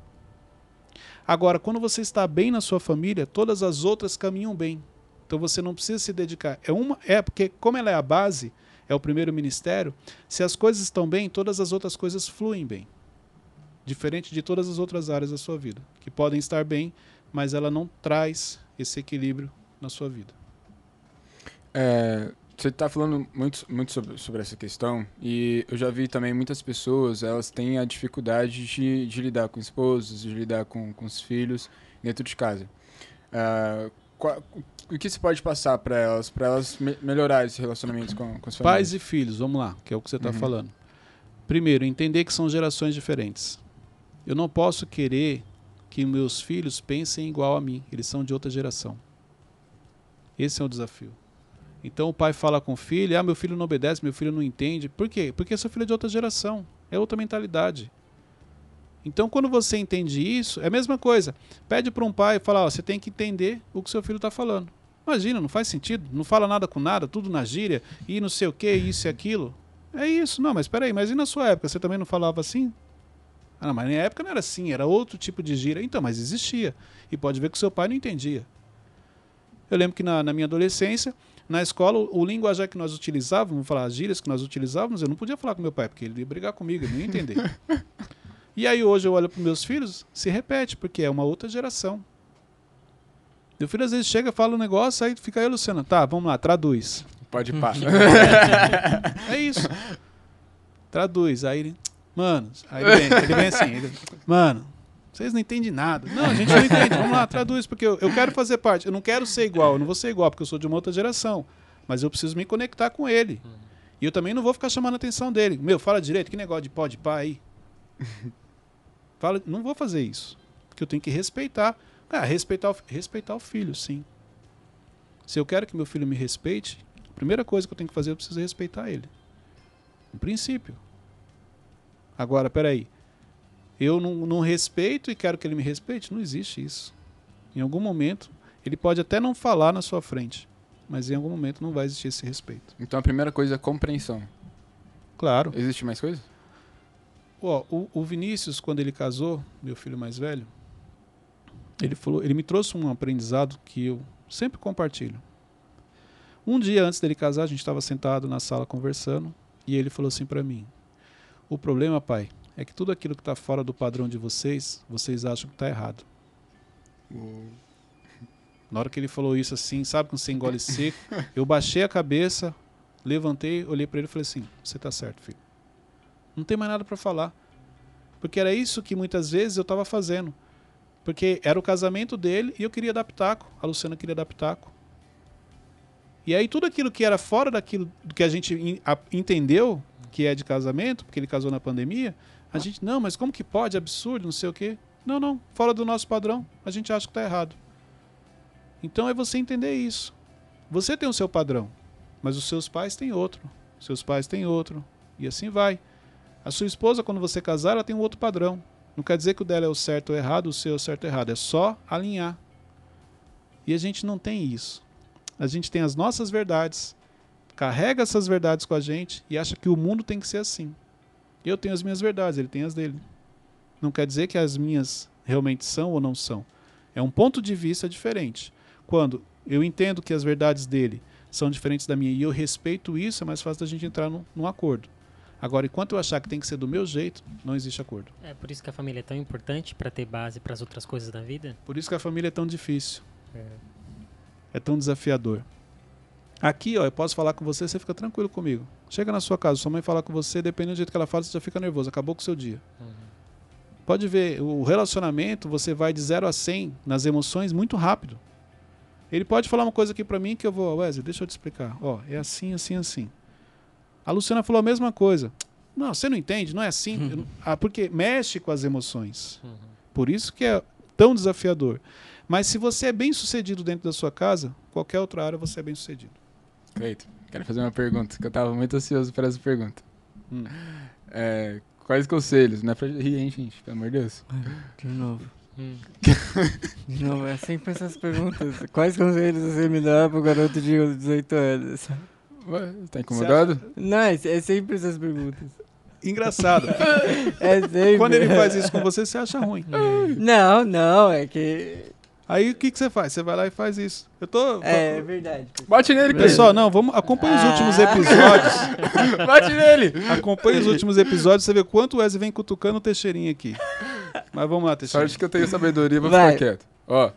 Agora, quando você está bem na sua família, todas as outras caminham bem. Então você não precisa se dedicar. É uma, é porque como ela é a base, é o primeiro ministério. Se as coisas estão bem, todas as outras coisas fluem bem. Diferente de todas as outras áreas da sua vida, que podem estar bem, mas ela não traz esse equilíbrio na sua vida. É, você está falando muito, muito sobre, sobre essa questão e eu já vi também muitas pessoas, elas têm a dificuldade de, de lidar com esposos, de lidar com, com os filhos dentro de casa. Uh, qual, o que se pode passar para elas, para elas me melhorar esse relacionamento com, com os Pais e filhos, vamos lá, que é o que você está uhum. falando. Primeiro, entender que são gerações diferentes. Eu não posso querer que meus filhos pensem igual a mim, eles são de outra geração. Esse é o desafio. Então o pai fala com o filho: ah, meu filho não obedece, meu filho não entende. Por quê? Porque seu filho é de outra geração, é outra mentalidade. Então, quando você entende isso, é a mesma coisa. Pede para um pai e fala: você tem que entender o que seu filho está falando. Imagina, não faz sentido, não fala nada com nada, tudo na gíria, e não sei o que, isso e aquilo. É isso, não, mas peraí, mas e na sua época, você também não falava assim? Ah, não, mas na época não era assim, era outro tipo de gíria. Então, mas existia. E pode ver que seu pai não entendia. Eu lembro que na, na minha adolescência, na escola, o, o linguajar que nós utilizávamos, vamos falar as gírias que nós utilizávamos, eu não podia falar com meu pai, porque ele ia brigar comigo, ele não ia entender. e aí hoje eu olho para meus filhos, se repete, porque é uma outra geração. Meu filho às vezes chega, fala um negócio, aí fica aí, Luciano, tá, vamos lá, traduz. Pode ir, pá. é isso. Traduz. Aí ele, mano, aí ele vem, ele vem assim, ele, mano, vocês não entendem nada. Não, a gente não entende. Vamos lá, traduz, porque eu, eu quero fazer parte. Eu não quero ser igual, eu não vou ser igual, porque eu sou de uma outra geração. Mas eu preciso me conectar com ele. E eu também não vou ficar chamando a atenção dele. Meu, fala direito, que negócio de pó de pá aí. fala, não vou fazer isso. Porque eu tenho que respeitar. Ah, respeitar o, respeitar o filho, sim. Se eu quero que meu filho me respeite, a primeira coisa que eu tenho que fazer, eu preciso respeitar ele. No princípio. Agora, peraí eu não, não respeito e quero que ele me respeite. Não existe isso. Em algum momento, ele pode até não falar na sua frente, mas em algum momento não vai existir esse respeito. Então a primeira coisa é compreensão. Claro. Existe mais coisa? Ó, o, o Vinícius, quando ele casou, meu filho mais velho, ele falou, ele me trouxe um aprendizado que eu sempre compartilho. Um dia antes dele casar, a gente estava sentado na sala conversando e ele falou assim para mim: "O problema, pai, é que tudo aquilo que está fora do padrão de vocês, vocês acham que está errado. Uou. Na hora que ele falou isso assim, sabe, com você engole seco, eu baixei a cabeça, levantei, olhei para ele e falei assim: Você está certo, filho. Não tem mais nada para falar. Porque era isso que muitas vezes eu estava fazendo. Porque era o casamento dele e eu queria dar pitaco. A Luciana queria dar pitaco. E aí tudo aquilo que era fora daquilo que a gente entendeu que é de casamento, porque ele casou na pandemia, a gente, não, mas como que pode? Absurdo, não sei o quê. Não, não, fora do nosso padrão. A gente acha que está errado. Então é você entender isso. Você tem o seu padrão, mas os seus pais têm outro. Seus pais têm outro. E assim vai. A sua esposa, quando você casar, ela tem um outro padrão. Não quer dizer que o dela é o certo ou errado, o seu é o certo ou errado. É só alinhar. E a gente não tem isso. A gente tem as nossas verdades, carrega essas verdades com a gente e acha que o mundo tem que ser assim. Eu tenho as minhas verdades, ele tem as dele. Não quer dizer que as minhas realmente são ou não são. É um ponto de vista diferente. Quando eu entendo que as verdades dele são diferentes da minha e eu respeito isso, é mais fácil da gente entrar num, num acordo. Agora, enquanto eu achar que tem que ser do meu jeito, não existe acordo. É por isso que a família é tão importante para ter base para as outras coisas da vida? Por isso que a família é tão difícil. É, é tão desafiador. Aqui, ó, eu posso falar com você, você fica tranquilo comigo. Chega na sua casa, sua mãe fala com você, dependendo do jeito que ela fala, você já fica nervoso, acabou com o seu dia. Uhum. Pode ver, o relacionamento, você vai de 0 a 100 nas emoções muito rápido. Ele pode falar uma coisa aqui para mim que eu vou, Wesley, deixa eu te explicar. Ó, é assim, assim, assim. A Luciana falou a mesma coisa. Não, você não entende, não é assim. Uhum. Ah, porque mexe com as emoções. Uhum. Por isso que é tão desafiador. Mas se você é bem sucedido dentro da sua casa, qualquer outra área você é bem sucedido. Cleiton, quero fazer uma pergunta, que eu estava muito ansioso para essa pergunta. Hum. É, quais conselhos? Não é pra rir, hein, gente? Pelo amor de Deus. De novo. Hum. de novo, é sempre essas perguntas. Quais conselhos você me dá pro garoto de 18 anos? Ué, tá incomodado? Não, é, é sempre essas perguntas. Engraçado. é sempre. Quando ele faz isso com você, você acha ruim. Não, não, é que Aí o que, que você faz? Você vai lá e faz isso. Eu tô. É, é verdade. Bate nele, Cleiton. Pessoal, não, vamos. Acompanhe os Ah. últimos episódios. Bate nele. Acompanhe os últimos episódios, você vê quanto o Wesley vem cutucando o Teixeirinha aqui. Mas vamos lá, Teixeirinha. Sorte que eu tenho sabedoria, vou Vai. ficar quieto. Ó,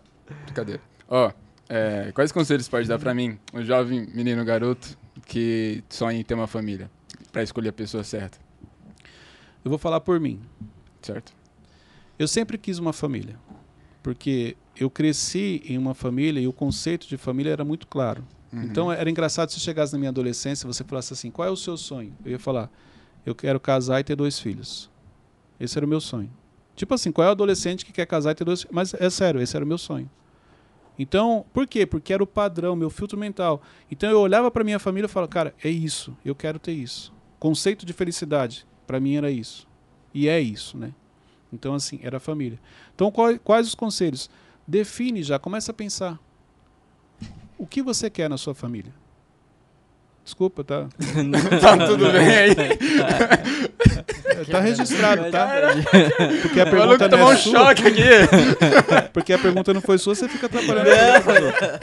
brincadeira. Ó, é, quais conselhos você pode dar pra mim, um jovem menino garoto que sonha em ter uma família, pra escolher a pessoa certa, Eu vou falar por mim. certo? Eu sempre quis uma família. Porque eu cresci em uma família e o conceito de família era muito claro. Uhum. Então era engraçado se chegasse na minha adolescência e você falasse assim: qual é o seu sonho? Eu ia falar: eu quero casar e ter dois filhos. Esse era o meu sonho. Tipo assim, qual é o adolescente que quer casar e ter dois filhos? Mas é sério, esse era o meu sonho. Então, por quê? Porque era o padrão, meu filtro mental. Então eu olhava para minha família e falava: cara, é isso, eu quero ter isso. Conceito de felicidade, para mim era isso. E é isso, né? Então, assim, era a família. Então, qual- quais os conselhos? Define já, começa a pensar. O que você quer na sua família? Desculpa, tá? Tá tudo bem aí? Tá registrado, tá? Porque a O pergunta maluco não tomou é um sua, choque aqui. porque a pergunta não foi sua, você fica atrapalhando. a pergunta.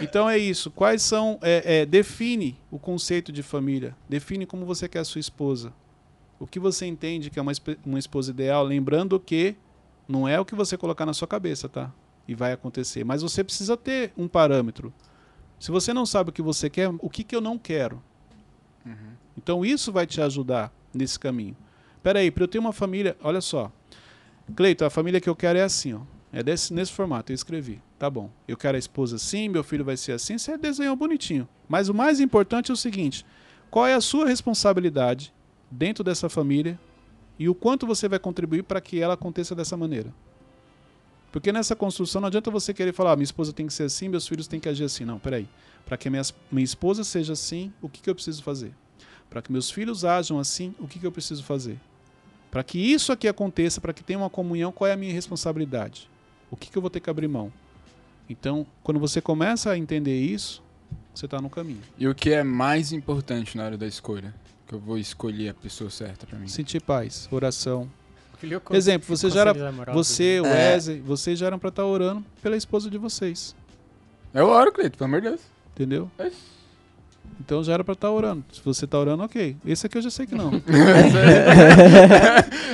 Então é isso. Quais são? é, é, define o conceito de família. Define como você quer a sua esposa. O que você entende que é uma, esp- uma esposa ideal, lembrando que não é o que você colocar na sua cabeça, tá? E vai acontecer. Mas você precisa ter um parâmetro. Se você não sabe o que você quer, o que, que eu não quero? Então isso vai te ajudar nesse caminho. Peraí, para eu ter uma família, olha só. Cleito, a família que eu quero é assim, ó. É desse, nesse formato, eu escrevi. Tá bom. Eu quero a esposa assim, meu filho vai ser assim, você desenhou bonitinho. Mas o mais importante é o seguinte: qual é a sua responsabilidade dentro dessa família e o quanto você vai contribuir para que ela aconteça dessa maneira? Porque nessa construção não adianta você querer falar, ah, minha esposa tem que ser assim, meus filhos têm que agir assim. Não, peraí. Para que minha, minha esposa seja assim, o que, que eu preciso fazer? Para que meus filhos ajam assim, o que, que eu preciso fazer? Para que isso aqui aconteça, para que tenha uma comunhão, qual é a minha responsabilidade? O que, que eu vou ter que abrir mão? Então, quando você começa a entender isso, você está no caminho. E o que é mais importante na hora da escolha? Que eu vou escolher a pessoa certa pra mim. Sentir paz, oração. Exemplo, você já era, você, o É. Wesley, vocês já eram para estar orando pela esposa de vocês, Eu oro, Cleiton, pelo amor de Deus. entendeu? É. Então já era para estar orando. Se você está orando, ok. Esse aqui eu já sei que não.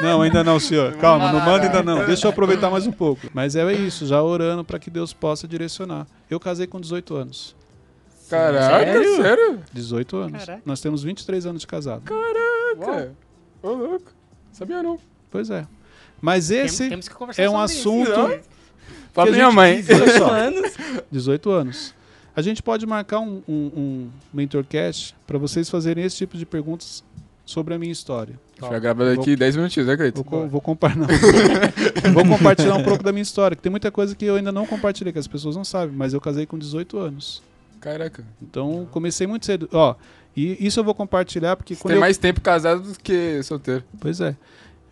Não, ainda não, senhor. Calma, não manda ainda não. Deixa eu aproveitar mais um pouco. Mas é isso, já orando para que Deus possa direcionar. Eu casei com 18 anos. Caraca, Sério? sério? 18 anos. Caraca. Nós temos 23 anos de casado. Caraca. Ô, louco. Sabia não. Pois é. Mas esse temos que conversar é um assunto. Fala minha gente- mãe. Olha só, anos. 18 anos. A gente pode marcar um, um, um mentorcast para vocês fazerem esse tipo de perguntas sobre a minha história. A gente vai gravar daqui 10 minutinhos, né, Cleiton? Vou, vou, vou compartilhar um pouco da minha história, que tem muita coisa que eu ainda não compartilhei, que as pessoas não sabem, mas eu casei com 18 anos. Caraca. Então comecei muito cedo. Ó, e isso eu vou compartilhar porque tem eu... mais tempo casado do que solteiro. Pois é.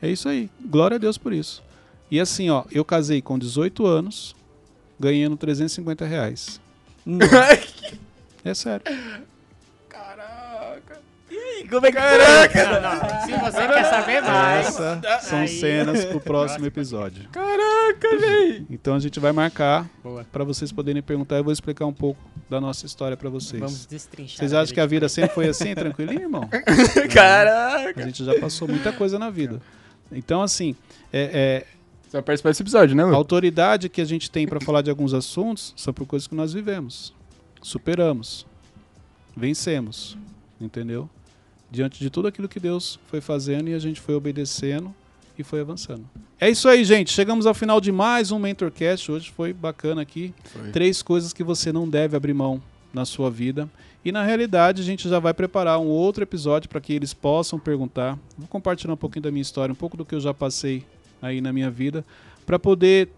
É isso aí. Glória a Deus por isso. E assim, ó, eu casei com 18 anos, ganhando 350 reais. É sério. Caraca. Como é que Não, não. Se você quer saber mais. São Aí. cenas pro próximo episódio. Caraca, véi. Então a gente vai marcar para vocês poderem perguntar. Eu vou explicar um pouco da nossa história para vocês. Vamos destrinchar. Vocês acham que a vida sempre foi assim, tranquilinho, irmão? A Caraca. gente já passou muita coisa na vida. Então, assim, é, Você vai participar desse episódio, né, é, a Lu? autoridade que a gente tem para falar de alguns assuntos são por coisas que nós vivemos, superamos, vencemos, entendeu? Diante de tudo aquilo que Deus foi fazendo e a gente foi obedecendo e foi avançando. É isso aí, gente. Chegamos ao final de mais um Mentorcast. Hoje foi bacana aqui. Foi. Três coisas que você não deve abrir mão na sua vida. E na realidade, a gente já vai preparar um outro episódio para que eles possam perguntar. Vou compartilhar um pouquinho da minha história, um pouco do que eu já passei aí na minha vida, para poder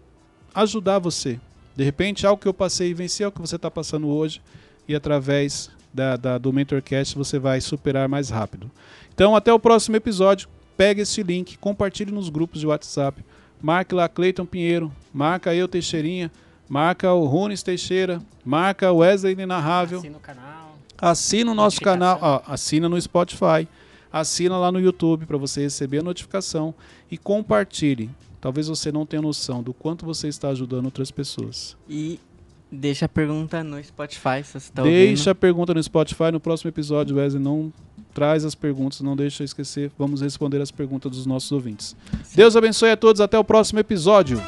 ajudar você. De repente, algo que eu passei e venci é o que você está passando hoje, e através da, da- do Mentorcast você vai superar mais rápido. Então, até o próximo episódio. Pega esse link, compartilhe nos grupos de WhatsApp. Marque lá Cleiton Pinheiro, marca eu Teixeirinha, marca o Runes Teixeira, marca o Wesley Inenarrável. Assina o canal. Assina o nosso canal, ó, assina no Spotify, assina lá no YouTube para você receber a notificação e compartilhe, talvez você não tenha noção do quanto você está ajudando outras pessoas. E deixa a pergunta no Spotify, se você tá Deixa ouvindo. a pergunta no Spotify. No próximo episódio, Wesley, não traz as perguntas, não deixa esquecer. Vamos responder as perguntas dos nossos ouvintes. Deus abençoe a todos. Até o próximo episódio.